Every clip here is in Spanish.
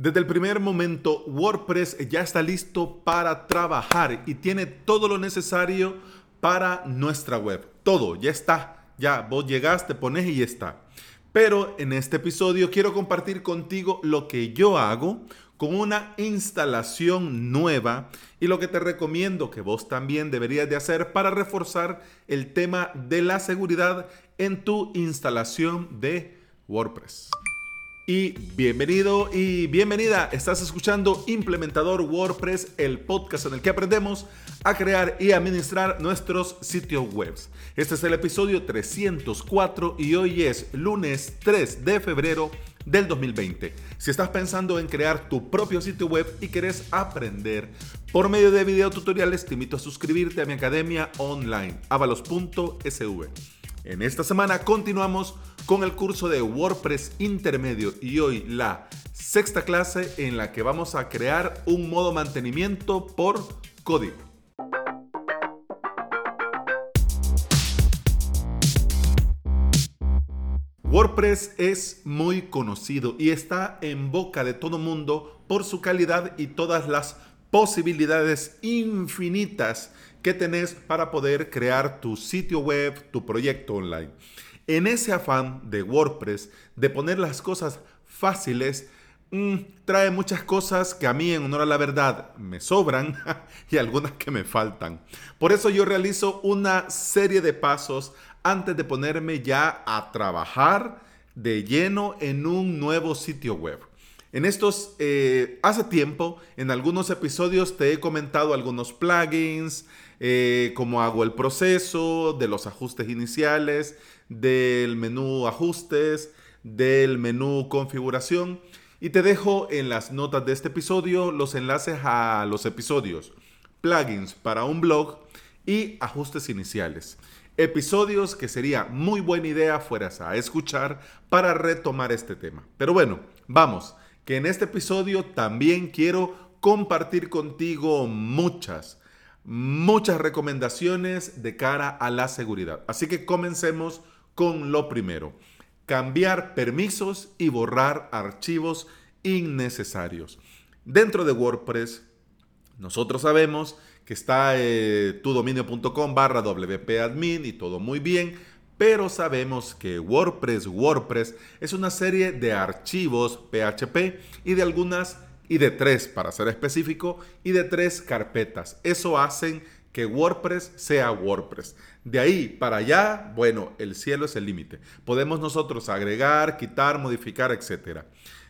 Desde el primer momento, WordPress ya está listo para trabajar y tiene todo lo necesario para nuestra web. Todo, ya está. Ya, vos llegaste, pones y ya está. Pero en este episodio quiero compartir contigo lo que yo hago con una instalación nueva y lo que te recomiendo que vos también deberías de hacer para reforzar el tema de la seguridad en tu instalación de WordPress. Y bienvenido y bienvenida. Estás escuchando Implementador WordPress, el podcast en el que aprendemos a crear y administrar nuestros sitios web. Este es el episodio 304 y hoy es lunes 3 de febrero del 2020. Si estás pensando en crear tu propio sitio web y querés aprender por medio de videotutoriales, te invito a suscribirte a mi academia online, avalos.sv. En esta semana continuamos con el curso de WordPress intermedio y hoy la sexta clase en la que vamos a crear un modo mantenimiento por código. WordPress es muy conocido y está en boca de todo mundo por su calidad y todas las posibilidades infinitas que tenés para poder crear tu sitio web, tu proyecto online. En ese afán de WordPress de poner las cosas fáciles, mm, trae muchas cosas que a mí en honor a la verdad me sobran y algunas que me faltan. Por eso yo realizo una serie de pasos antes de ponerme ya a trabajar de lleno en un nuevo sitio web. En estos, eh, hace tiempo, en algunos episodios te he comentado algunos plugins, eh, cómo hago el proceso, de los ajustes iniciales, del menú ajustes, del menú configuración. Y te dejo en las notas de este episodio los enlaces a los episodios, plugins para un blog y ajustes iniciales. Episodios que sería muy buena idea fueras a escuchar para retomar este tema. Pero bueno, vamos que en este episodio también quiero compartir contigo muchas, muchas recomendaciones de cara a la seguridad. Así que comencemos con lo primero. Cambiar permisos y borrar archivos innecesarios. Dentro de WordPress, nosotros sabemos que está eh, tudominio.com barra wp-admin y todo muy bien, pero sabemos que WordPress, WordPress es una serie de archivos PHP y de algunas, y de tres para ser específico, y de tres carpetas. Eso hacen que WordPress sea WordPress. De ahí para allá, bueno, el cielo es el límite. Podemos nosotros agregar, quitar, modificar, etc.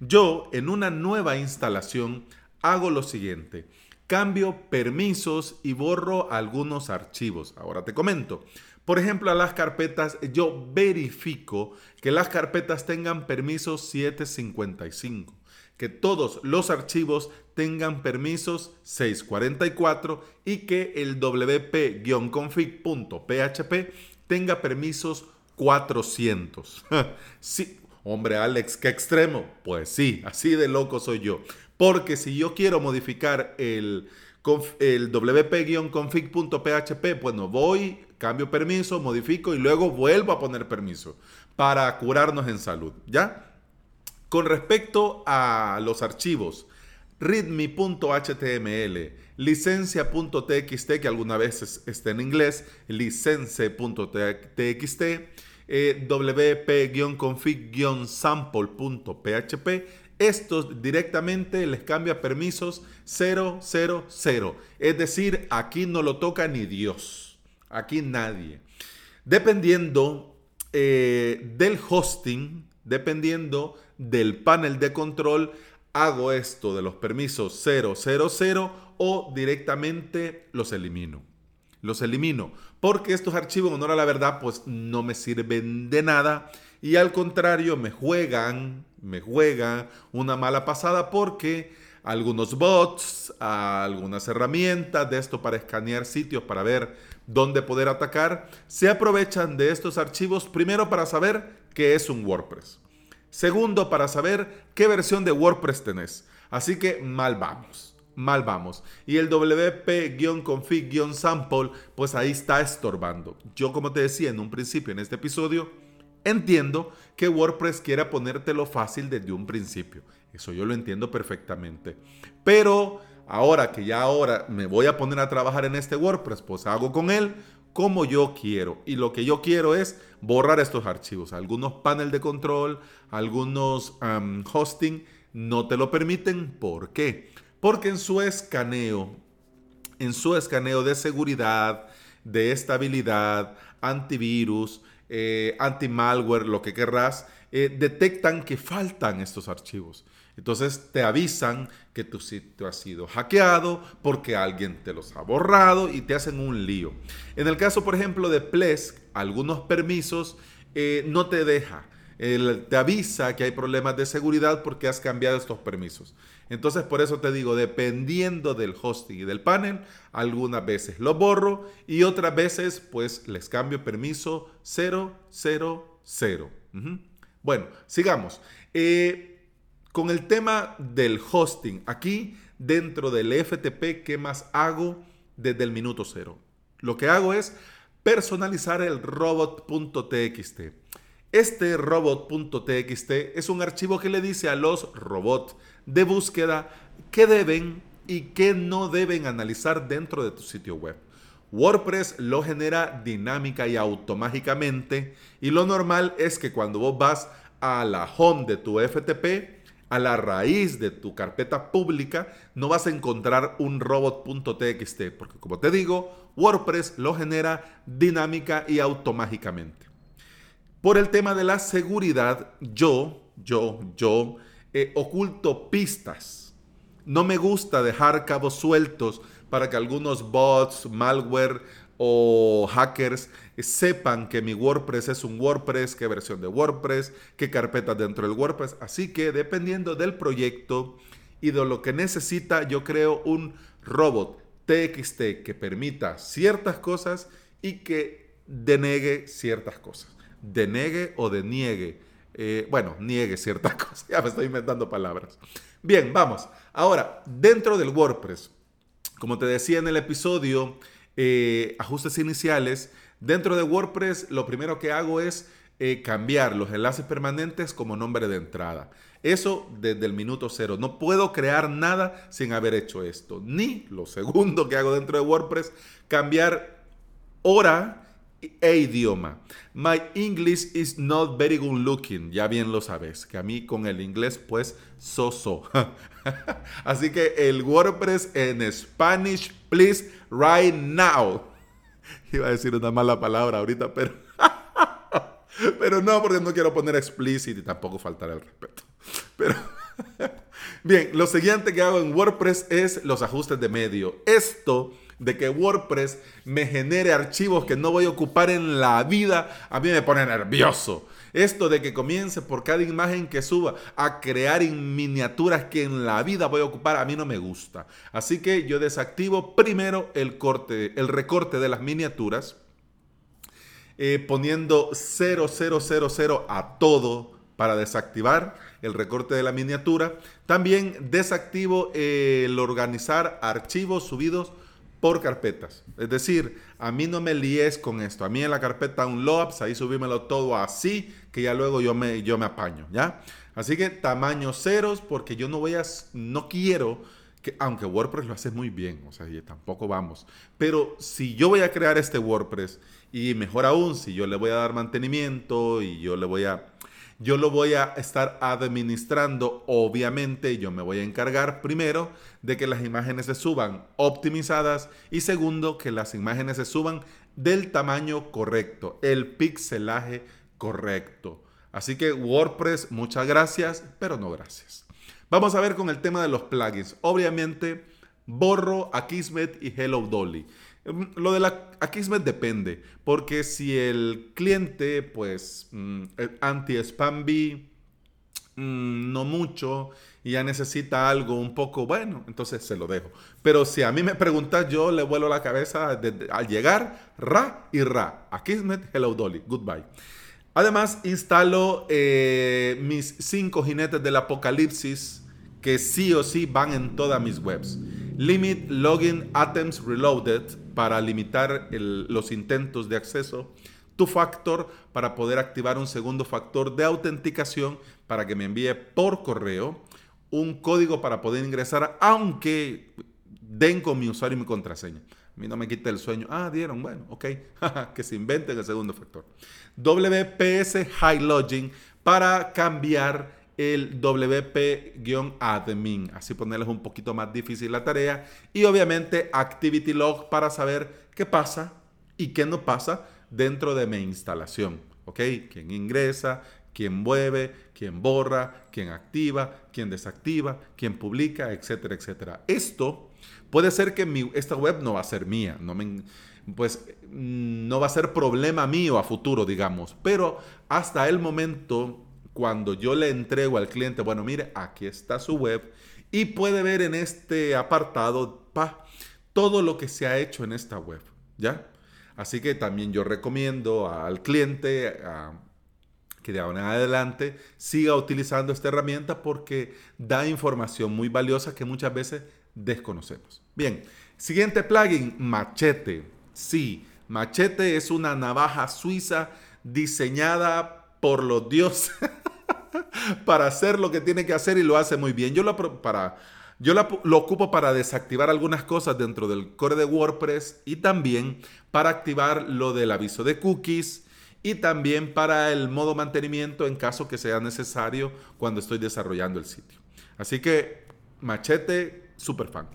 Yo en una nueva instalación hago lo siguiente. Cambio permisos y borro algunos archivos. Ahora te comento. Por ejemplo, a las carpetas, yo verifico que las carpetas tengan permisos 755, que todos los archivos tengan permisos 644 y que el wp-config.php tenga permisos 400. sí, hombre Alex, qué extremo. Pues sí, así de loco soy yo. Porque si yo quiero modificar el, el wp-config.php, bueno, voy cambio permiso, modifico y luego vuelvo a poner permiso para curarnos en salud, ¿ya? Con respecto a los archivos, readme.html, licencia.txt, que alguna vez está en inglés, license.txt, eh, wp-config-sample.php, estos directamente les cambia permisos 000. Es decir, aquí no lo toca ni Dios. Aquí nadie. Dependiendo eh, del hosting, dependiendo del panel de control, hago esto de los permisos 000 o directamente los elimino. Los elimino porque estos archivos, en honor a la verdad, pues no me sirven de nada y al contrario me juegan, me juegan una mala pasada porque algunos bots, algunas herramientas de esto para escanear sitios, para ver dónde poder atacar, se aprovechan de estos archivos primero para saber qué es un WordPress. Segundo, para saber qué versión de WordPress tenés. Así que mal vamos, mal vamos. Y el wp-config-sample, pues ahí está estorbando. Yo como te decía en un principio en este episodio, entiendo que WordPress quiera ponértelo fácil desde un principio. Eso yo lo entiendo perfectamente. Pero ahora que ya ahora me voy a poner a trabajar en este WordPress, pues hago con él como yo quiero. Y lo que yo quiero es borrar estos archivos. Algunos panel de control, algunos hosting no te lo permiten. ¿Por qué? Porque en su escaneo, en su escaneo de seguridad, de estabilidad, antivirus, eh, anti-malware, lo que querrás, eh, detectan que faltan estos archivos. Entonces te avisan que tu sitio ha sido hackeado porque alguien te los ha borrado y te hacen un lío. En el caso, por ejemplo, de Plesk, algunos permisos eh, no te deja. te avisa que hay problemas de seguridad porque has cambiado estos permisos. Entonces, por eso te digo, dependiendo del hosting y del panel, algunas veces lo borro y otras veces, pues les cambio permiso 000. Bueno, sigamos. Eh, con el tema del hosting, aquí dentro del FTP, ¿qué más hago desde el minuto cero? Lo que hago es personalizar el robot.txt. Este robot.txt es un archivo que le dice a los robots de búsqueda qué deben y qué no deben analizar dentro de tu sitio web. WordPress lo genera dinámica y automáticamente y lo normal es que cuando vos vas a la home de tu FTP, a la raíz de tu carpeta pública, no vas a encontrar un robot.txt, porque como te digo, WordPress lo genera dinámica y automáticamente. Por el tema de la seguridad, yo, yo, yo eh, oculto pistas. No me gusta dejar cabos sueltos para que algunos bots, malware o hackers sepan que mi WordPress es un WordPress, qué versión de WordPress, qué carpetas dentro del WordPress. Así que dependiendo del proyecto y de lo que necesita, yo creo un robot TXT que permita ciertas cosas y que denegue ciertas cosas. Denegue o deniegue. Eh, bueno, niegue ciertas cosas. Ya me estoy inventando palabras. Bien, vamos. Ahora, dentro del WordPress, como te decía en el episodio, eh, ajustes iniciales, dentro de WordPress lo primero que hago es eh, cambiar los enlaces permanentes como nombre de entrada. Eso desde el minuto cero. No puedo crear nada sin haber hecho esto. Ni lo segundo que hago dentro de WordPress, cambiar hora e idioma. My English is not very good looking. Ya bien lo sabes, que a mí con el inglés pues so-so. Así que el WordPress en Spanish, please, right now. Iba a decir una mala palabra ahorita, pero... pero no, porque no quiero poner explicit y tampoco faltar el respeto. Pero... Bien, lo siguiente que hago en WordPress es los ajustes de medio. Esto de que WordPress me genere archivos que no voy a ocupar en la vida, a mí me pone nervioso. Esto de que comience por cada imagen que suba a crear miniaturas que en la vida voy a ocupar, a mí no me gusta. Así que yo desactivo primero el corte, el recorte de las miniaturas, eh, poniendo 0000 a todo para desactivar el recorte de la miniatura. También desactivo el organizar archivos subidos por carpetas. Es decir, a mí no me líes con esto. A mí en la carpeta unloads, ahí subímelo todo así, que ya luego yo me, yo me apaño, ¿ya? Así que tamaño ceros, porque yo no voy a, no quiero que, aunque WordPress lo hace muy bien, o sea, tampoco vamos. Pero si yo voy a crear este WordPress, y mejor aún, si yo le voy a dar mantenimiento y yo le voy a yo lo voy a estar administrando. Obviamente yo me voy a encargar primero de que las imágenes se suban optimizadas y segundo que las imágenes se suban del tamaño correcto, el pixelaje correcto. Así que WordPress, muchas gracias, pero no gracias. Vamos a ver con el tema de los plugins. Obviamente borro a Kismet y Hello Dolly. Em, lo de la Akismet depende, porque si el cliente, pues, mm, anti-spam mm, no mucho, y ya necesita algo un poco bueno, entonces se lo dejo. Pero si a mí me preguntas, yo le vuelo la cabeza al llegar, ra y ra. Akismet, hello Dolly, goodbye. Además, instalo eh, mis cinco jinetes del apocalipsis que sí o sí van en todas mis webs. Limit Login Items Reloaded para limitar los intentos de acceso. Tu factor para poder activar un segundo factor de autenticación para que me envíe por correo. un código para poder ingresar, aunque den con mi usuario y mi contraseña. A mí no me quita el sueño. Ah, dieron, bueno, ok. que se inventen el segundo factor. WPS High Login para cambiar el WP-admin, así ponerles un poquito más difícil la tarea. Y obviamente Activity Log para saber qué pasa y qué no pasa dentro de mi instalación. ¿Ok? ¿Quién ingresa? ¿Quién mueve? ¿Quién borra? ¿Quién activa? ¿Quién desactiva? ¿Quién publica? Etcétera, etcétera. Esto puede ser que mi, esta web no va a ser mía, no me, pues no va a ser problema mío a futuro, digamos. Pero hasta el momento cuando yo le entrego al cliente, bueno, mire, aquí está su web y puede ver en este apartado pa, todo lo que se ha hecho en esta web, ¿ya? Así que también yo recomiendo al cliente que de ahora en adelante siga utilizando esta herramienta porque da información muy valiosa que muchas veces desconocemos. Bien, siguiente plugin, Machete. Sí, Machete es una navaja suiza diseñada por los dioses para hacer lo que tiene que hacer y lo hace muy bien. Yo lo, para, yo lo ocupo para desactivar algunas cosas dentro del core de WordPress y también para activar lo del aviso de cookies y también para el modo mantenimiento en caso que sea necesario cuando estoy desarrollando el sitio. Así que machete, super fan.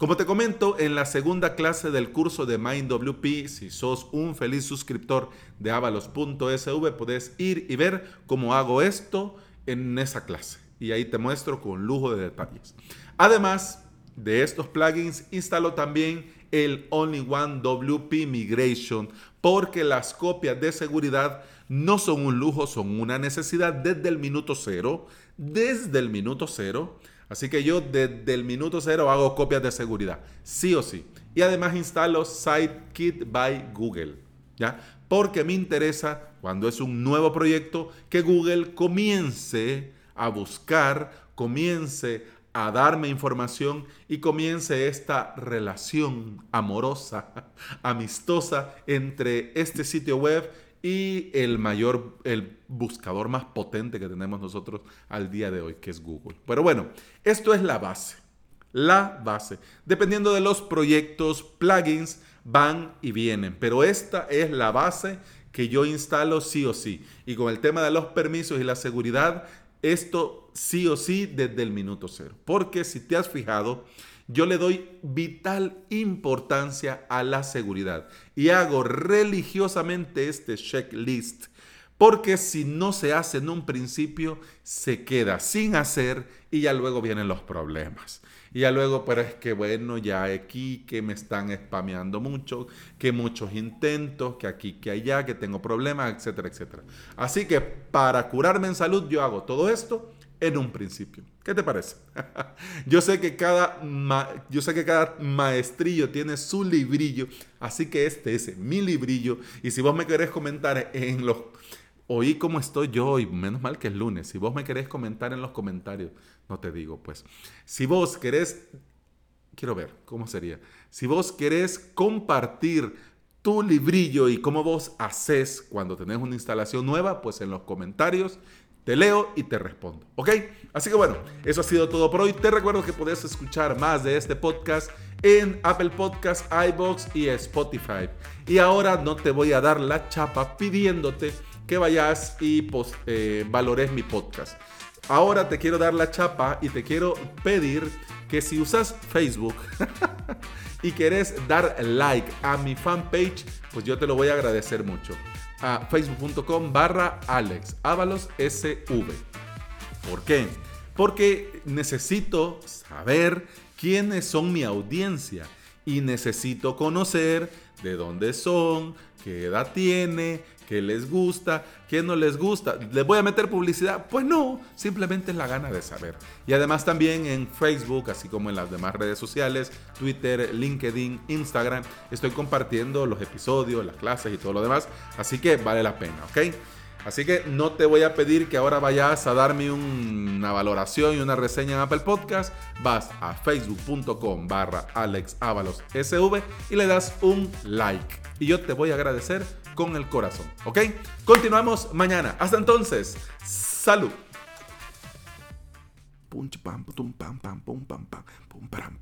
Como te comento, en la segunda clase del curso de MindWP, si sos un feliz suscriptor de avalos.sv, puedes ir y ver cómo hago esto en esa clase. Y ahí te muestro con lujo de detalles. Además de estos plugins, instalo también el Only One WP Migration, porque las copias de seguridad no son un lujo, son una necesidad desde el minuto cero. Desde el minuto cero Así que yo desde el minuto cero hago copias de seguridad, sí o sí. Y además instalo SiteKit by Google, ¿ya? Porque me interesa, cuando es un nuevo proyecto, que Google comience a buscar, comience a darme información y comience esta relación amorosa, amistosa entre este sitio web y el mayor, el buscador más potente que tenemos nosotros al día de hoy, que es Google. Pero bueno, esto es la base. La base. Dependiendo de los proyectos, plugins van y vienen, pero esta es la base que yo instalo sí o sí. Y con el tema de los permisos y la seguridad, esto sí o sí desde el minuto cero. Porque si te has fijado, yo le doy vital importancia a la seguridad y hago religiosamente este checklist porque si no se hace en un principio, se queda sin hacer y ya luego vienen los problemas. Y ya luego, pero es que bueno, ya aquí que me están spameando mucho, que muchos intentos, que aquí, que allá, que tengo problemas, etcétera, etcétera. Así que para curarme en salud, yo hago todo esto en un principio. ¿Qué te parece? yo, sé que cada yo sé que cada maestrillo tiene su librillo, así que este es mi librillo. Y si vos me querés comentar en los... Oí cómo estoy yo hoy, menos mal que es lunes. Si vos me querés comentar en los comentarios, no te digo, pues. Si vos querés... Quiero ver, ¿cómo sería? Si vos querés compartir tu librillo y cómo vos haces cuando tenés una instalación nueva, pues en los comentarios te leo y te respondo. ¿Ok? Así que bueno, eso ha sido todo por hoy. Te recuerdo que puedes escuchar más de este podcast en Apple Podcasts, iBox y Spotify. Y ahora no te voy a dar la chapa pidiéndote que vayas y eh, valores mi podcast. Ahora te quiero dar la chapa y te quiero pedir que si usas Facebook y quieres dar like a mi fanpage, pues yo te lo voy a agradecer mucho a facebook.com barra Alex SV. ¿Por qué? Porque necesito saber quiénes son mi audiencia y necesito conocer de dónde son, qué edad tiene, qué les gusta, qué no les gusta. ¿Les voy a meter publicidad? Pues no, simplemente es la gana de saber. Y además también en Facebook, así como en las demás redes sociales, Twitter, LinkedIn, Instagram, estoy compartiendo los episodios, las clases y todo lo demás. Así que vale la pena, ¿ok? Así que no te voy a pedir que ahora vayas a darme una valoración y una reseña en Apple Podcast. Vas a facebook.com barra alexavalossv y le das un like. Y yo te voy a agradecer con el corazón. ¿Ok? Continuamos mañana. Hasta entonces, salud. pum, pam, pum, pam, pam, pum, pam, pam, pum, pam,